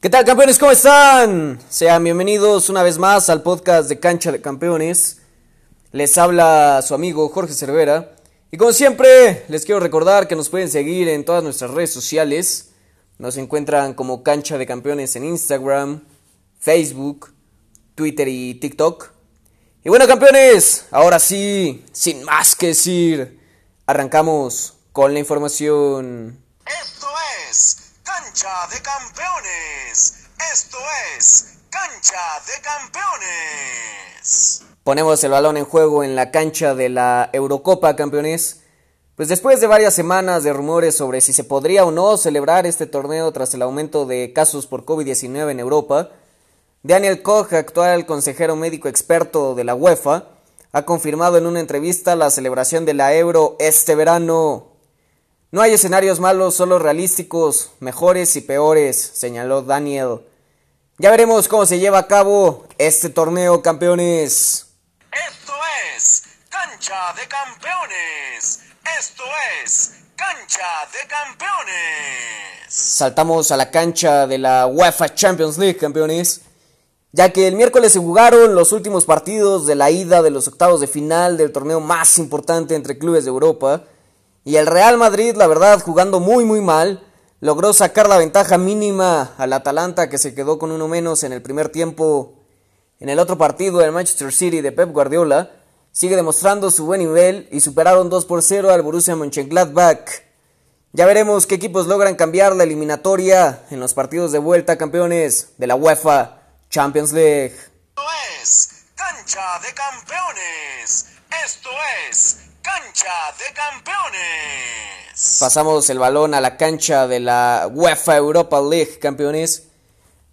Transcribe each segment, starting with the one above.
¿Qué tal campeones? ¿Cómo están? Sean bienvenidos una vez más al podcast de Cancha de Campeones. Les habla su amigo Jorge Cervera. Y como siempre, les quiero recordar que nos pueden seguir en todas nuestras redes sociales. Nos encuentran como Cancha de Campeones en Instagram, Facebook, Twitter y TikTok. Y bueno campeones, ahora sí, sin más que decir, arrancamos con la información. Esto es Cancha de Campeones. Esto es Cancha de Campeones. Ponemos el balón en juego en la cancha de la Eurocopa, campeones. Pues después de varias semanas de rumores sobre si se podría o no celebrar este torneo tras el aumento de casos por COVID-19 en Europa, Daniel Koch, actual consejero médico experto de la UEFA, ha confirmado en una entrevista la celebración de la Euro este verano. No hay escenarios malos, solo realísticos, mejores y peores, señaló Daniel. Ya veremos cómo se lleva a cabo este torneo, campeones. Esto es Cancha de Campeones. Esto es Cancha de Campeones. Saltamos a la cancha de la UEFA Champions League, campeones. Ya que el miércoles se jugaron los últimos partidos de la ida de los octavos de final del torneo más importante entre clubes de Europa. Y el Real Madrid, la verdad, jugando muy muy mal, logró sacar la ventaja mínima al Atalanta que se quedó con uno menos en el primer tiempo. En el otro partido, el Manchester City de Pep Guardiola sigue demostrando su buen nivel y superaron 2 por 0 al Borussia Mönchengladbach. Ya veremos qué equipos logran cambiar la eliminatoria en los partidos de vuelta campeones de la UEFA Champions League. Esto es Cancha de Campeones. Esto es Cancha de Campeones. Pasamos el balón a la cancha de la UEFA Europa League, campeones.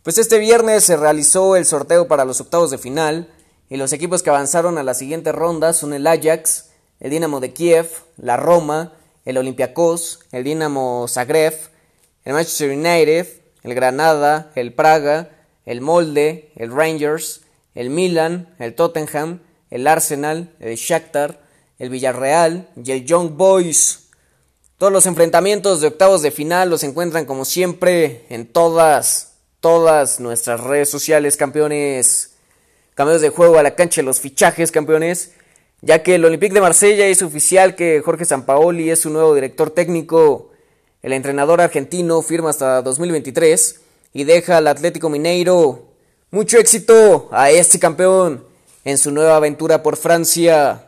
Pues este viernes se realizó el sorteo para los octavos de final y los equipos que avanzaron a la siguiente ronda son el Ajax, el Dinamo de Kiev, la Roma, el Olympiacos, el Dinamo Zagreb, el Manchester United, el Granada, el Praga, el Molde, el Rangers, el Milan, el Tottenham, el Arsenal, el Shakhtar, el Villarreal y el Young Boys. Todos los enfrentamientos de octavos de final los encuentran como siempre en todas, todas nuestras redes sociales, campeones. Cambios de juego a la cancha los fichajes, campeones. Ya que el Olympique de Marsella es oficial que Jorge Sampaoli es su nuevo director técnico. El entrenador argentino firma hasta 2023 y deja al Atlético Mineiro. Mucho éxito a este campeón en su nueva aventura por Francia.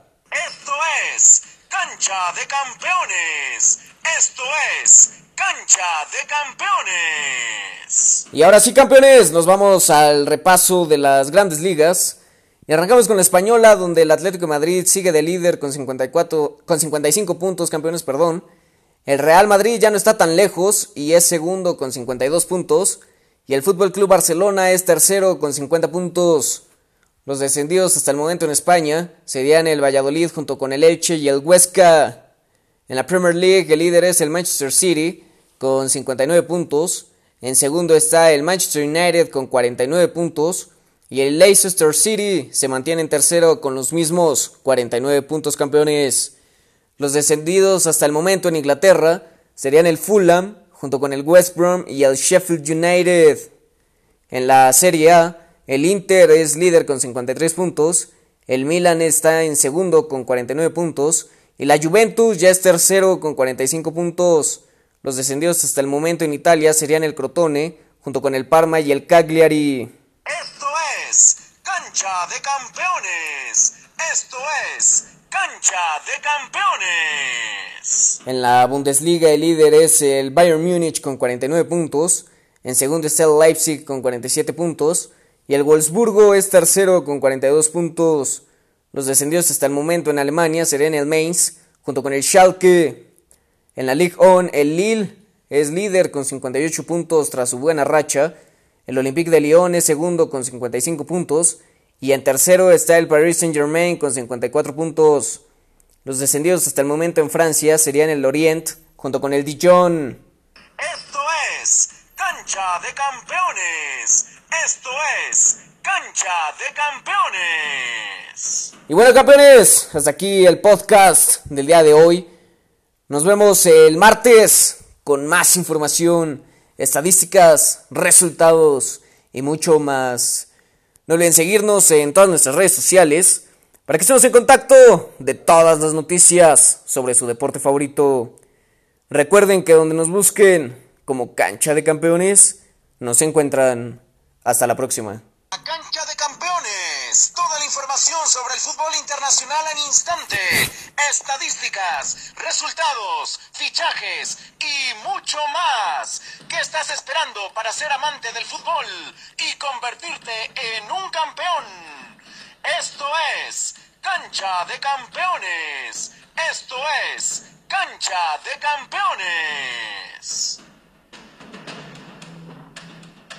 Cancha de Campeones. Esto es Cancha de Campeones. Y ahora sí, campeones, nos vamos al repaso de las grandes ligas. Y arrancamos con la española, donde el Atlético de Madrid sigue de líder con, 54, con 55 puntos, campeones, perdón. El Real Madrid ya no está tan lejos y es segundo con 52 puntos. Y el Fútbol Club Barcelona es tercero con 50 puntos. Los descendidos hasta el momento en España serían el Valladolid junto con el Elche y el Huesca. En la Premier League el líder es el Manchester City con 59 puntos. En segundo está el Manchester United con 49 puntos. Y el Leicester City se mantiene en tercero con los mismos 49 puntos campeones. Los descendidos hasta el momento en Inglaterra serían el Fulham junto con el West Brom y el Sheffield United. En la Serie A, el Inter es líder con 53 puntos, el Milan está en segundo con 49 puntos y la Juventus ya es tercero con 45 puntos. Los descendidos hasta el momento en Italia serían el Crotone junto con el Parma y el Cagliari. Esto es Cancha de Campeones. Esto es Cancha de Campeones. En la Bundesliga el líder es el Bayern Múnich con 49 puntos, en segundo está el Leipzig con 47 puntos y el Wolfsburgo es tercero con 42 puntos. Los descendidos hasta el momento en Alemania serían el Mainz junto con el Schalke. En la Ligue 1 el Lille es líder con 58 puntos tras su buena racha. El Olympique de Lyon es segundo con 55 puntos. Y en tercero está el Paris Saint Germain con 54 puntos. Los descendidos hasta el momento en Francia serían el Lorient junto con el Dijon. Esto es Cancha de Campeones. Esto es Cancha de Campeones. Y bueno, campeones, hasta aquí el podcast del día de hoy. Nos vemos el martes con más información, estadísticas, resultados y mucho más. No olviden seguirnos en todas nuestras redes sociales para que estemos en contacto de todas las noticias sobre su deporte favorito. Recuerden que donde nos busquen como cancha de campeones, nos encuentran. Hasta la próxima. La cancha de campeones. Toda la información sobre el fútbol internacional en instante. Estadísticas, resultados, fichajes y mucho más. ¿Qué estás esperando para ser amante del fútbol y convertirte en un campeón? Esto es Cancha de Campeones. Esto es Cancha de Campeones.